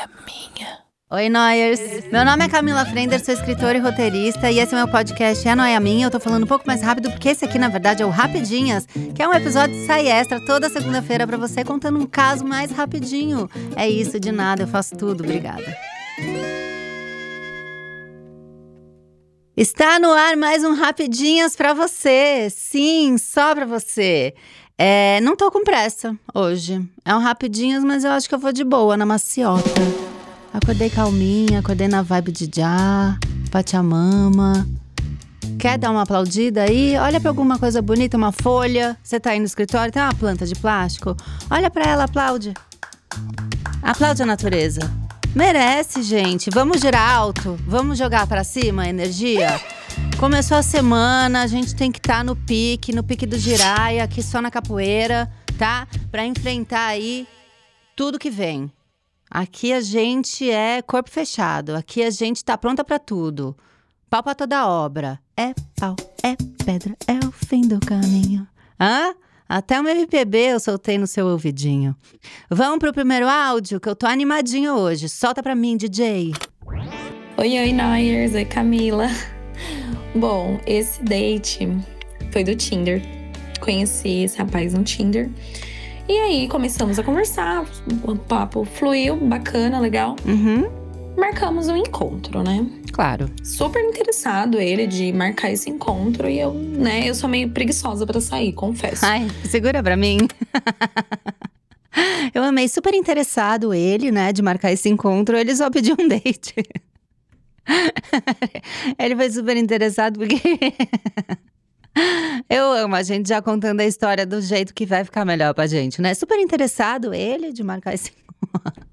é minha. Oi, Noyers! Meu nome é Camila Frender, sou escritora e roteirista, e esse é meu podcast É Noia Minha. Eu tô falando um pouco mais rápido, porque esse aqui, na verdade, é o Rapidinhas, que é um episódio de sai extra toda segunda-feira pra você, contando um caso mais rapidinho. É isso, de nada, eu faço tudo. Obrigada. Está no ar mais um Rapidinhas pra você. Sim, só pra você. É, não tô com pressa hoje. É um Rapidinhas, mas eu acho que eu vou de boa, na maciota. Acordei calminha, acordei na vibe de já, Pachamama. Quer dar uma aplaudida aí? Olha pra alguma coisa bonita, uma folha. Você tá aí no escritório, tem uma planta de plástico. Olha pra ela, aplaude. Aplaude a natureza. Merece, gente. Vamos girar alto. Vamos jogar pra cima a energia. Começou a semana, a gente tem que estar tá no pique, no pique do giraia, aqui só na capoeira, tá? Pra enfrentar aí tudo que vem. Aqui a gente é corpo fechado. Aqui a gente tá pronta para tudo. Pau pra toda obra. É pau, é pedra, é o fim do caminho. Hã? Até um MPB eu soltei no seu ouvidinho. Vamos pro primeiro áudio, que eu tô animadinho hoje. Solta pra mim, DJ. Oi, oi, Noyers. Oi, Camila. Bom, esse date foi do Tinder. Conheci esse rapaz no Tinder. E aí começamos a conversar, o papo fluiu, bacana, legal. Uhum. Marcamos um encontro, né? Claro. Super interessado ele de marcar esse encontro e eu, né, eu sou meio preguiçosa para sair, confesso. Ai, segura pra mim. eu amei, super interessado ele, né, de marcar esse encontro. Ele só pediu um date. ele foi super interessado porque Eu amo a gente já contando a história do jeito que vai ficar melhor pra gente, né? Super interessado ele de marcar esse.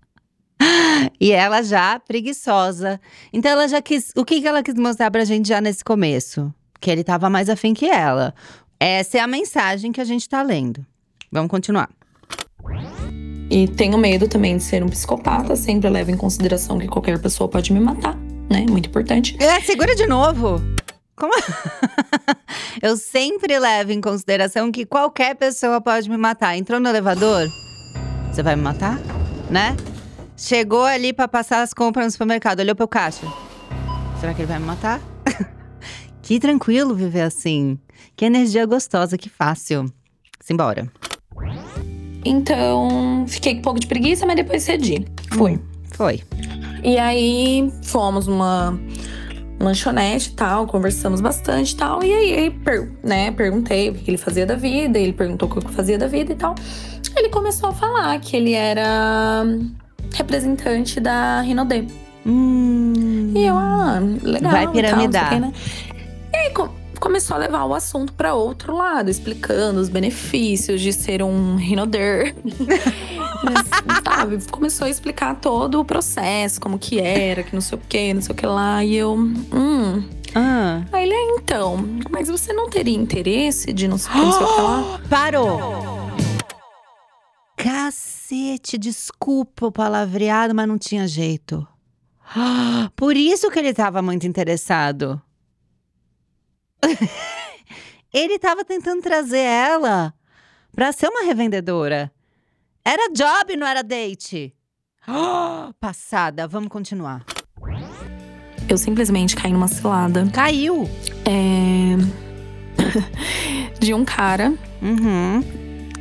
e ela já preguiçosa. Então ela já quis. O que, que ela quis mostrar pra gente já nesse começo? Que ele tava mais afim que ela. Essa é a mensagem que a gente tá lendo. Vamos continuar. E tenho medo também de ser um psicopata. Sempre levo em consideração que qualquer pessoa pode me matar, né? Muito importante. É, segura de novo. Como? eu sempre levo em consideração que qualquer pessoa pode me matar. Entrou no elevador? Você vai me matar? Né? Chegou ali para passar as compras no supermercado, olhou pro caixa. Será que ele vai me matar? que tranquilo viver assim. Que energia gostosa, que fácil. Simbora. Então, fiquei com um pouco de preguiça, mas depois cedi. Fui. Hum, foi. E aí, fomos uma lanchonete e tal, conversamos bastante e tal. E aí, né, perguntei o que ele fazia da vida, ele perguntou o que eu fazia da vida e tal. Ele começou a falar que ele era representante da Rinode. Hum. E eu, ah, legal. Vai piramidar. Tal, né? E aí começou a levar o assunto para outro lado, explicando os benefícios de ser um Rinoder. Sabe, começou a explicar todo o processo, como que era, que não sei o que, não sei o que lá. E eu, hum. Ah. Aí ele, é, então, mas você não teria interesse de não sei o que, não sei o que lá? Parou! Cacete, desculpa o palavreado, mas não tinha jeito. Por isso que ele estava muito interessado. ele estava tentando trazer ela para ser uma revendedora. Era job, não era date. Oh, passada, vamos continuar. Eu simplesmente caí numa cilada. Caiu. É... de um cara, uhum.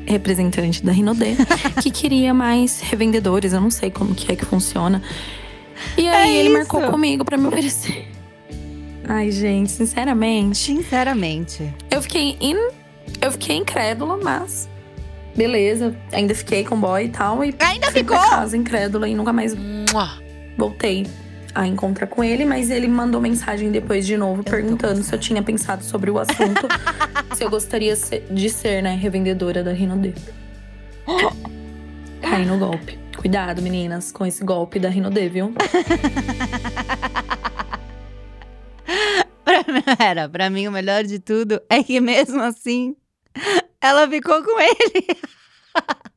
representante da Rinodê, que queria mais revendedores. Eu não sei como que é que funciona. E aí é ele isso. marcou comigo para me oferecer. Ai, gente, sinceramente. Sinceramente. Eu fiquei in... eu fiquei incrédula, mas beleza, ainda fiquei com o boy e tal. E ainda ficou? Pra casa, incrédula, e nunca mais voltei a encontrar com ele, mas ele mandou mensagem depois de novo, eu perguntando se eu tinha pensado sobre o assunto, se eu gostaria de ser, né, revendedora da Rinode. Caí no golpe. Cuidado, meninas, com esse golpe da Rinode, viu? Era, pra mim o melhor de tudo é que mesmo assim ela ficou com ele.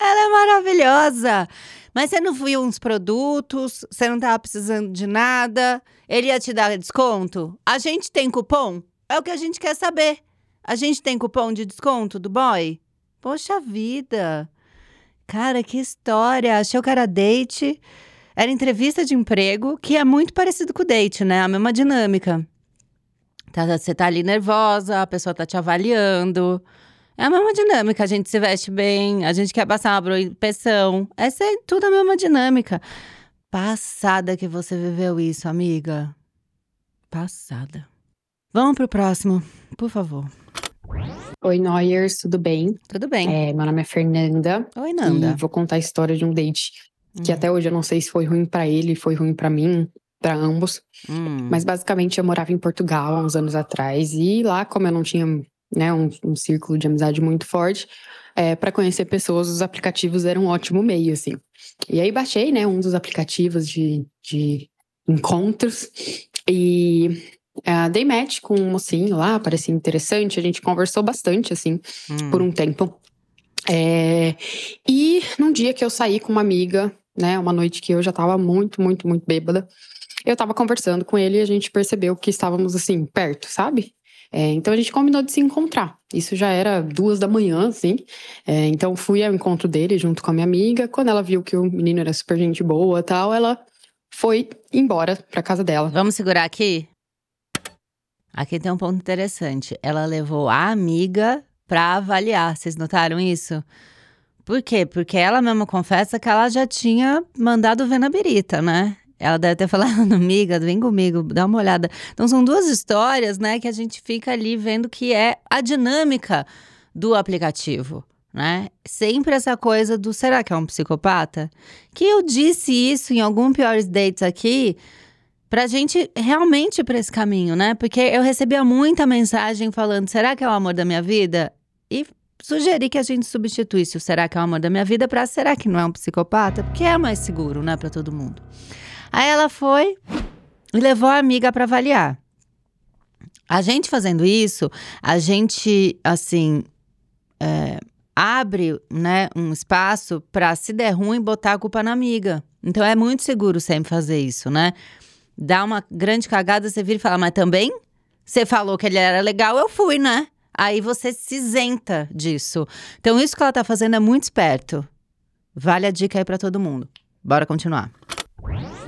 Ela é maravilhosa. Mas você não viu uns produtos, você não tava precisando de nada, ele ia te dar desconto? A gente tem cupom? É o que a gente quer saber. A gente tem cupom de desconto do boy? Poxa vida. Cara, que história! Achei que era date. Era entrevista de emprego, que é muito parecido com o date, né? A mesma dinâmica. Tá, você tá ali nervosa, a pessoa tá te avaliando. É a mesma dinâmica, a gente se veste bem, a gente quer passar uma impressão. Essa é tudo a mesma dinâmica. Passada que você viveu isso, amiga. Passada. Vamos pro próximo, por favor. Oi, Noyers, tudo bem? Tudo bem. É, meu nome é Fernanda. Oi, E Nanda. vou contar a história de um date que Hum. até hoje eu não sei se foi ruim pra ele, foi ruim pra mim, pra ambos. Hum. Mas basicamente eu morava em Portugal há uns anos atrás e lá, como eu não tinha né, um, um círculo de amizade muito forte, é, para conhecer pessoas, os aplicativos eram um ótimo meio, assim. E aí baixei, né, um dos aplicativos de, de encontros e ah, dei match com um mocinho lá, parecia interessante, a gente conversou bastante, assim, Hum. por um tempo. É, E num dia que eu saí com uma amiga, né, uma noite que eu já tava muito, muito, muito bêbada, eu tava conversando com ele e a gente percebeu que estávamos assim, perto, sabe? É, então a gente combinou de se encontrar. Isso já era duas da manhã, assim. É, então fui ao encontro dele junto com a minha amiga. Quando ela viu que o menino era super gente boa tal, ela foi embora pra casa dela. Vamos segurar aqui? Aqui tem um ponto interessante. Ela levou a amiga pra avaliar. Vocês notaram isso? Por quê? Porque ela mesma confessa que ela já tinha mandado ver na birita, né? Ela deve ter falado, amiga, vem comigo, dá uma olhada. Então são duas histórias, né, que a gente fica ali vendo que é a dinâmica do aplicativo, né? Sempre essa coisa do será que é um psicopata? Que eu disse isso em algum piores dates aqui, pra gente realmente ir pra esse caminho, né? Porque eu recebia muita mensagem falando: será que é o amor da minha vida? E sugeri que a gente substituísse o será que é o amor da minha vida pra será que não é um psicopata? Porque é mais seguro, né, pra todo mundo. Aí ela foi e levou a amiga pra avaliar. A gente fazendo isso, a gente, assim, é, abre né, um espaço pra, se der ruim, botar a culpa na amiga. Então é muito seguro sempre fazer isso, né? Dá uma grande cagada, você vira e fala, mas também você falou que ele era legal, eu fui, né? Aí você se isenta disso. Então isso que ela tá fazendo é muito esperto. Vale a dica aí pra todo mundo. Bora continuar.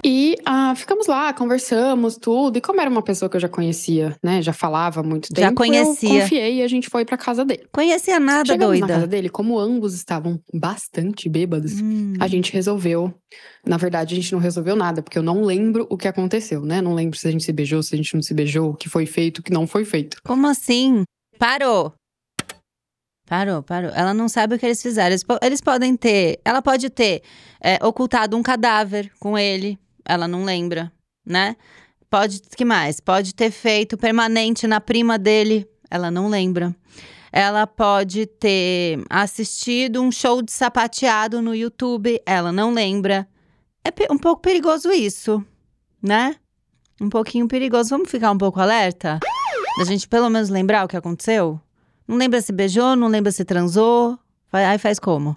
E ah, ficamos lá, conversamos, tudo. E como era uma pessoa que eu já conhecia, né? Já falava muito Já tempo. conhecia. Eu confiei e a gente foi pra casa dele. Conhecia nada, Chegamos na casa doida. dele, como ambos estavam bastante bêbados, Hum. a gente resolveu. Na verdade, a gente não resolveu nada, porque eu não lembro o que aconteceu, né? Não lembro se a gente se beijou, se a gente não se beijou, o que foi feito, o que não foi feito. Como assim? Parou. Parou, parou. Ela não sabe o que eles fizeram. Eles, eles podem ter. Ela pode ter é, ocultado um cadáver com ele. Ela não lembra, né? Pode. que mais? Pode ter feito permanente na prima dele. Ela não lembra. Ela pode ter assistido um show de sapateado no YouTube. Ela não lembra. É um pouco perigoso isso, né? Um pouquinho perigoso. Vamos ficar um pouco alerta? Da gente pelo menos lembrar o que aconteceu? Não lembra se beijou, não lembra se transou. Aí faz como?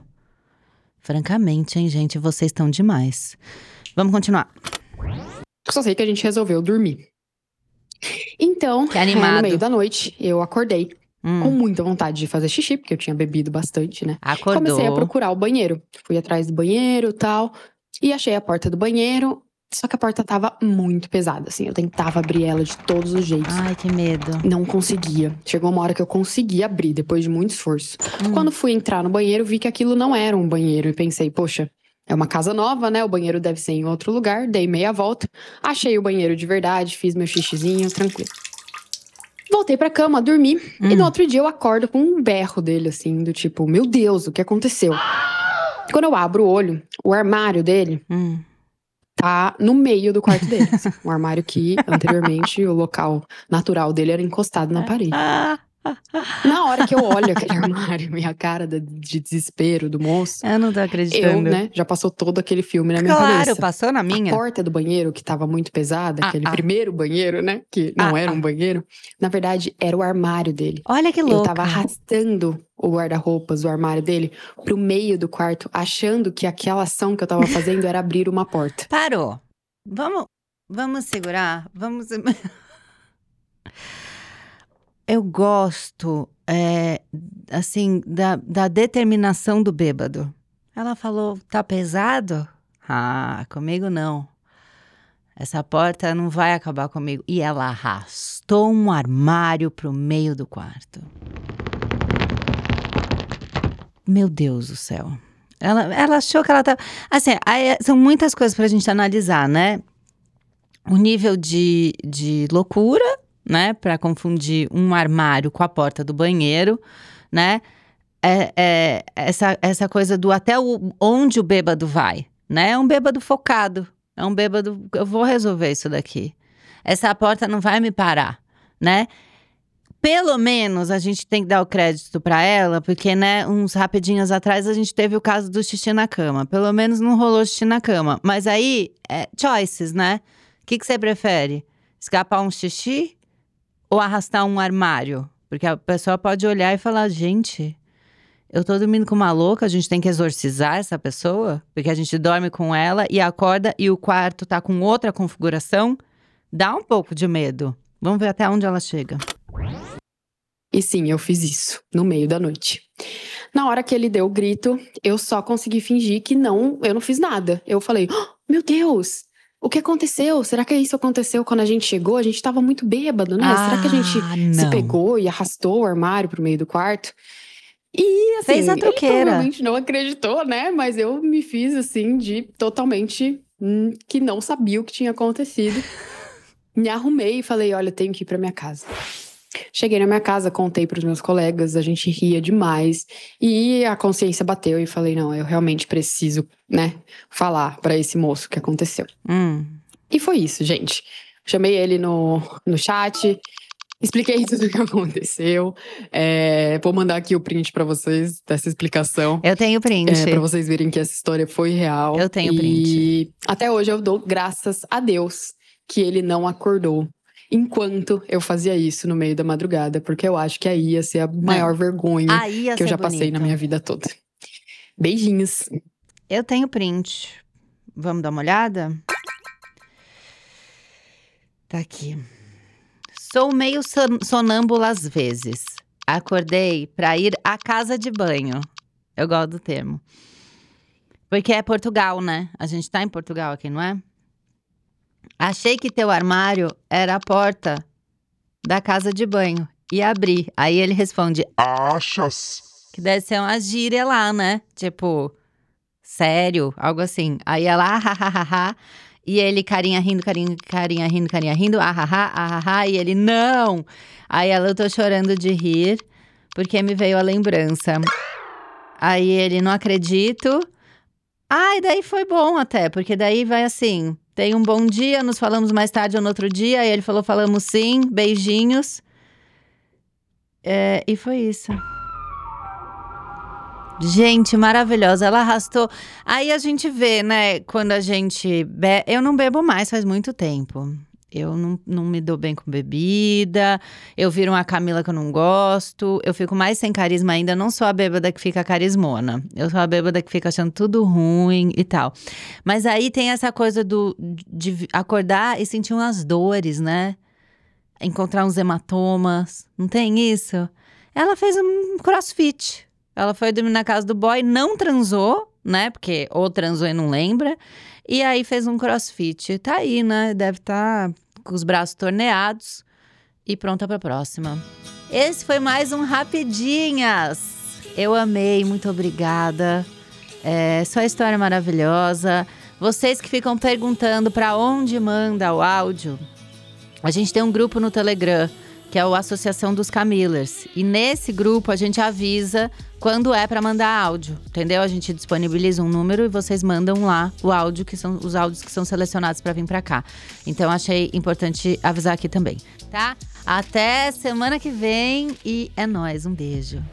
Francamente, hein, gente, vocês estão demais. Vamos continuar. Só sei que a gente resolveu dormir. Então, Que é, animado. no meio da noite, eu acordei Hum, com muita vontade de fazer xixi, porque eu tinha bebido bastante, né? acordou. Comecei a procurar o banheiro. Fui atrás do banheiro e tal. E achei a porta do banheiro. Só que a porta tava muito pesada, assim. Eu tentava abrir ela de todos os jeitos. Ai, que medo. Não conseguia. Chegou uma hora que eu consegui abrir, depois de muito esforço. Hum. Quando fui entrar no banheiro, vi que aquilo não era um banheiro. E pensei, poxa, é uma casa nova, né? O banheiro deve ser em outro lugar. Dei meia volta. Achei o banheiro de verdade, fiz meu xixizinho, tranquilo. Voltei pra cama, dormi. E Hum. no outro dia eu acordo com um berro dele, assim, do tipo, meu Deus, o que aconteceu? Quando eu abro o olho, o armário dele Hum. tá no meio do quarto dele. assim. um armário que, anteriormente, o local natural dele era encostado na parede. Ah, Na hora que eu olho aquele armário e a cara de desespero do moço, eu não tô eu, acreditando. né, já passou todo aquele filme na minha claro, cabeça. passou na A minha. porta do banheiro, que tava muito pesada, Ah, aquele ah. primeiro banheiro, né? Que não Ah, era ah. um banheiro. Na verdade, era o armário dele. Olha que Eu louco. tava arrastando o guarda-roupas do armário dele pro meio do quarto, achando que aquela ação que eu tava fazendo era abrir uma porta. Parou. Vamos, vamos segurar? Vamos. Eu gosto, é, assim, da, da determinação do bêbado. Ela falou: tá pesado? Ah, comigo não. Essa porta não vai acabar comigo. E ela arrastou um armário pro meio do quarto. Meu Deus do céu. Ela, ela achou que ela tava. Assim, aí, são muitas coisas pra gente analisar, né? O nível de, de loucura, né? Pra confundir um armário com a porta do banheiro, né? É, é, essa, essa coisa do até o, onde o bêbado vai, né? É um bêbado focado. É um bêbado. Eu vou resolver isso daqui. Essa porta não vai me parar, né? Pelo menos a gente tem que dar o crédito para ela, porque, né, uns rapidinhos atrás a gente teve o caso do xixi na cama. Pelo menos não rolou xixi na cama. Mas aí, é choices, né? O que, que você prefere? Escapar um xixi ou arrastar um armário? Porque a pessoa pode olhar e falar: gente, eu tô dormindo com uma louca, a gente tem que exorcizar essa pessoa? Porque a gente dorme com ela e acorda e o quarto tá com outra configuração. Dá um pouco de medo. Vamos ver até onde ela chega. E sim, eu fiz isso no meio da noite. Na hora que ele deu o grito, eu só consegui fingir que não, eu não fiz nada. Eu falei: oh, "Meu Deus, o que aconteceu? Será que isso aconteceu quando a gente chegou? A gente tava muito bêbado, né? Ah, Será que a gente se não. pegou e arrastou o armário pro meio do quarto?" E assim, Fez a ele truqueira. provavelmente não acreditou, né? Mas eu me fiz assim de totalmente hum, que não sabia o que tinha acontecido. Me arrumei e falei: olha, tenho que ir pra minha casa. Cheguei na minha casa, contei pros meus colegas, a gente ria demais. E a consciência bateu e falei: não, eu realmente preciso, né, falar pra esse moço o que aconteceu. Hum. E foi isso, gente. Chamei ele no, no chat, expliquei tudo o que aconteceu. É, vou mandar aqui o print pra vocês dessa explicação. Eu tenho print. É, pra vocês verem que essa história foi real. Eu tenho E até hoje eu dou graças a Deus que ele não acordou enquanto eu fazia isso no meio da madrugada, porque eu acho que aí ia ser a maior vergonha Aí ia que eu já passei bonito. na minha vida toda. Beijinhos. Eu tenho print. Vamos dar uma olhada? Tá aqui. Sou meio son- sonâmbula às vezes. Acordei pra ir à casa de banho. Eu gosto do termo. Porque é Portugal, né? A gente tá em Portugal aqui, não é? Achei que teu armário era a porta da casa de banho. E abri. Aí ele responde: Achas? que deve ser uma gíria lá, né? Tipo, sério, algo assim. Aí ela, ah, ha, ha, ha, ha. E ele, carinha rindo, carinha, carinha rindo, carinha rindo, ah, ha, ha, ah, ha, ha. E ele, não! Aí ela, eu tô chorando de rir, porque me veio a lembrança. Aí ele, não acredito. Ah, e daí foi bom até, porque daí vai assim: tem um bom dia, nos falamos mais tarde ou no outro dia. Aí ele falou: falamos sim, beijinhos. É, e foi isso. Gente, maravilhosa. Ela arrastou. Aí a gente vê, né? Quando a gente. Be... Eu não bebo mais faz muito tempo. Eu não, não me dou bem com bebida. Eu viro uma Camila que eu não gosto. Eu fico mais sem carisma ainda. Não sou a bêbada que fica carismona. Eu sou a bêbada que fica achando tudo ruim e tal. Mas aí tem essa coisa do, de acordar e sentir umas dores, né? Encontrar uns hematomas. Não tem isso? Ela fez um crossfit. Ela foi dormir na casa do boy, não transou, né? Porque ou transou e não lembra. E aí fez um crossfit. Tá aí, né? Deve estar com os braços torneados e pronta pra próxima. Esse foi mais um Rapidinhas. Eu amei, muito obrigada. É, sua história maravilhosa. Vocês que ficam perguntando pra onde manda o áudio, a gente tem um grupo no Telegram, que é o Associação dos Camillers. E nesse grupo a gente avisa quando é para mandar áudio, entendeu? A gente disponibiliza um número e vocês mandam lá o áudio, que são os áudios que são selecionados para vir para cá. Então achei importante avisar aqui também, tá? Até semana que vem e é nóis, um beijo.